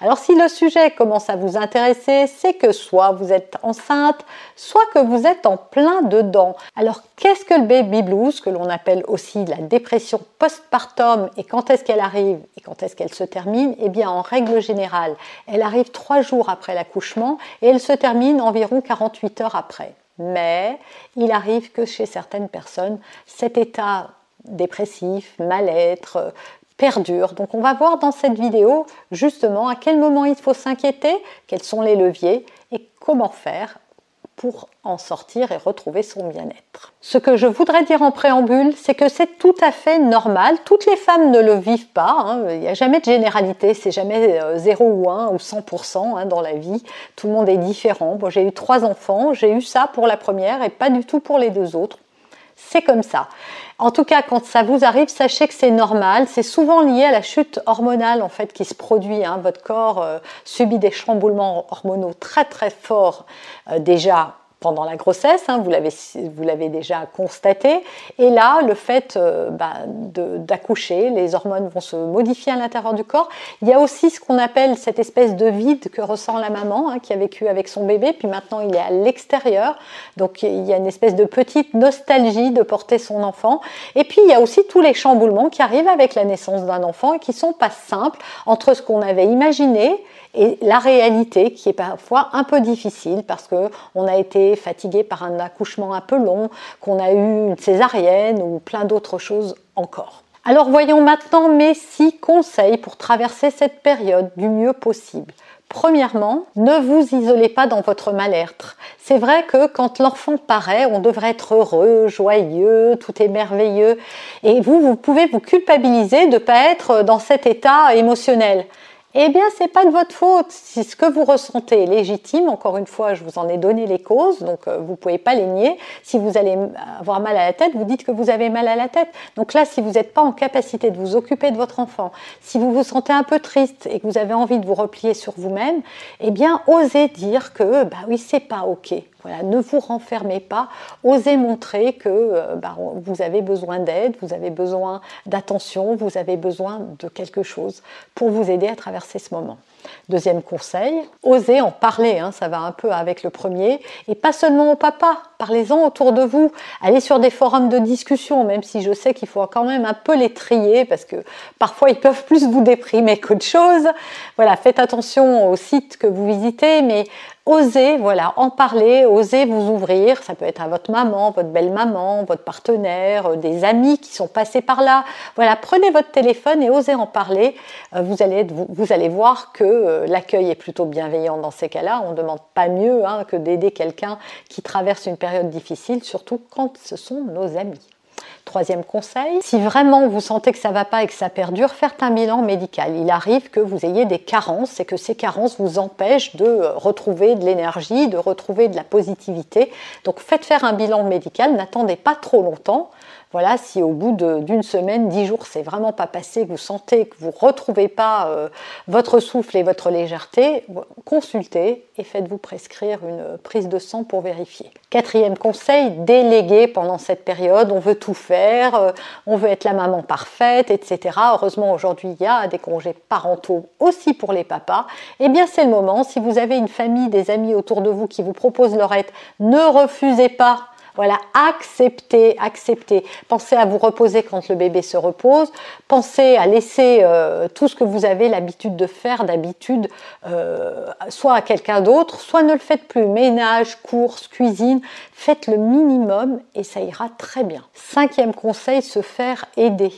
Alors si le sujet commence à vous intéresser, c'est que soit vous êtes enceinte, soit que vous êtes en plein dedans. Alors qu'est-ce que le baby blues, que l'on appelle aussi la dépression postpartum, et quand est-ce qu'elle arrive et quand est-ce qu'elle se termine? Eh bien en règle générale, elle arrive trois jours après l'accouchement et elle se termine environ 48 heures après. Mais il arrive que chez certaines personnes, cet état dépressif, mal-être, perdure. Donc on va voir dans cette vidéo justement à quel moment il faut s'inquiéter, quels sont les leviers et comment faire pour en sortir et retrouver son bien-être. Ce que je voudrais dire en préambule, c'est que c'est tout à fait normal. Toutes les femmes ne le vivent pas. Hein. Il n'y a jamais de généralité. C'est jamais 0 euh, ou 1 ou 100% hein, dans la vie. Tout le monde est différent. Bon, j'ai eu trois enfants. J'ai eu ça pour la première et pas du tout pour les deux autres. C'est comme ça. En tout cas, quand ça vous arrive, sachez que c'est normal. C'est souvent lié à la chute hormonale en fait qui se produit. Hein. Votre corps euh, subit des chamboulements hormonaux très très forts euh, déjà pendant la grossesse, hein, vous l'avez déjà constaté. Et là, le fait euh, bah, d'accoucher, les hormones vont se modifier à l'intérieur du corps. Il y a aussi ce qu'on appelle cette espèce de vide que ressent la maman hein, qui a vécu avec son bébé, puis maintenant il est à l'extérieur. Donc il y a une espèce de petite nostalgie de porter son enfant. Et puis il y a aussi tous les chamboulements qui arrivent avec la naissance d'un enfant et qui sont pas simples entre ce qu'on avait imaginé et la réalité qui est parfois un peu difficile parce que on a été fatigué par un accouchement un peu long, qu'on a eu une césarienne ou plein d'autres choses encore. Alors voyons maintenant mes six conseils pour traverser cette période du mieux possible. Premièrement, ne vous isolez pas dans votre mal-être. C'est vrai que quand l'enfant paraît, on devrait être heureux, joyeux, tout est merveilleux. Et vous, vous pouvez vous culpabiliser de ne pas être dans cet état émotionnel. Eh bien, c'est pas de votre faute. Si ce que vous ressentez est légitime, encore une fois, je vous en ai donné les causes, donc euh, vous pouvez pas les nier. Si vous allez avoir mal à la tête, vous dites que vous avez mal à la tête. Donc là, si vous n'êtes pas en capacité de vous occuper de votre enfant, si vous vous sentez un peu triste et que vous avez envie de vous replier sur vous-même, eh bien, osez dire que, bah oui, c'est pas ok ne vous renfermez pas, osez montrer que euh, bah, vous avez besoin d'aide, vous avez besoin d'attention, vous avez besoin de quelque chose pour vous aider à traverser ce moment. Deuxième conseil, osez en parler, hein, ça va un peu avec le premier, et pas seulement au papa, parlez-en autour de vous, allez sur des forums de discussion, même si je sais qu'il faut quand même un peu les trier, parce que parfois ils peuvent plus vous déprimer qu'autre chose. Voilà, faites attention aux sites que vous visitez, mais osez voilà, en parler, osez vous ouvrir. Ça peut être à votre maman, votre belle-maman, votre partenaire, euh, des amis qui sont passés par là. Voilà, prenez votre téléphone et osez en parler. Euh, vous allez, vous, allez voir que euh, l'accueil est plutôt bienveillant dans ces cas-là. On ne demande pas mieux hein, que d'aider quelqu'un qui traverse une période difficile, surtout quand ce sont nos amis. Troisième conseil, si vraiment vous sentez que ça va pas et que ça perdure, faites un bilan médical. Il arrive que vous ayez des carences et que ces carences vous empêchent de retrouver de l'énergie, de retrouver de la positivité. Donc faites faire un bilan médical, n'attendez pas trop longtemps. Voilà, si au bout d'une semaine, dix jours, c'est vraiment pas passé, que vous sentez que vous retrouvez pas euh, votre souffle et votre légèreté, consultez et faites-vous prescrire une prise de sang pour vérifier. Quatrième conseil, déléguer pendant cette période. On veut tout faire, euh, on veut être la maman parfaite, etc. Heureusement, aujourd'hui, il y a des congés parentaux aussi pour les papas. Eh bien, c'est le moment. Si vous avez une famille, des amis autour de vous qui vous proposent leur aide, ne refusez pas voilà, acceptez, acceptez. Pensez à vous reposer quand le bébé se repose. Pensez à laisser euh, tout ce que vous avez l'habitude de faire d'habitude, euh, soit à quelqu'un d'autre, soit ne le faites plus. Ménage, course, cuisine, faites le minimum et ça ira très bien. Cinquième conseil, se faire aider.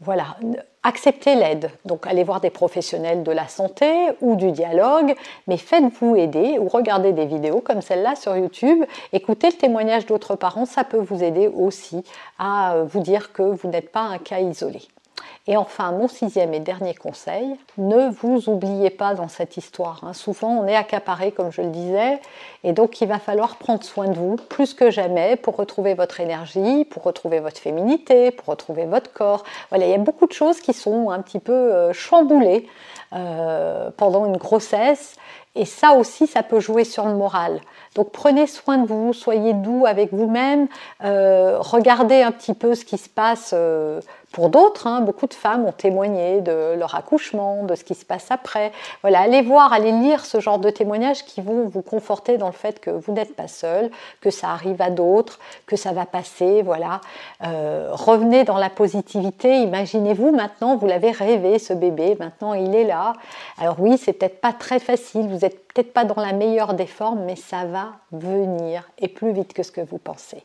Voilà, acceptez l'aide. Donc allez voir des professionnels de la santé ou du dialogue, mais faites-vous aider ou regardez des vidéos comme celle-là sur YouTube. Écoutez le témoignage d'autres parents, ça peut vous aider aussi à vous dire que vous n'êtes pas un cas isolé. Et enfin, mon sixième et dernier conseil, ne vous oubliez pas dans cette histoire. Hein. Souvent, on est accaparé, comme je le disais, et donc il va falloir prendre soin de vous plus que jamais pour retrouver votre énergie, pour retrouver votre féminité, pour retrouver votre corps. Voilà, il y a beaucoup de choses qui sont un petit peu euh, chamboulées euh, pendant une grossesse. Et ça aussi, ça peut jouer sur le moral. Donc prenez soin de vous, soyez doux avec vous-même, euh, regardez un petit peu ce qui se passe pour d'autres, hein, beaucoup de femmes ont témoigné de leur accouchement, de ce qui se passe après. Voilà, allez voir, allez lire ce genre de témoignages qui vont vous conforter dans le fait que vous n'êtes pas seul, que ça arrive à d'autres, que ça va passer. Voilà, euh, revenez dans la positivité. Imaginez-vous maintenant, vous l'avez rêvé ce bébé, maintenant il est là. Alors oui, c'est peut-être pas très facile, vous n'êtes peut-être pas dans la meilleure des formes, mais ça va venir et plus vite que ce que vous pensez.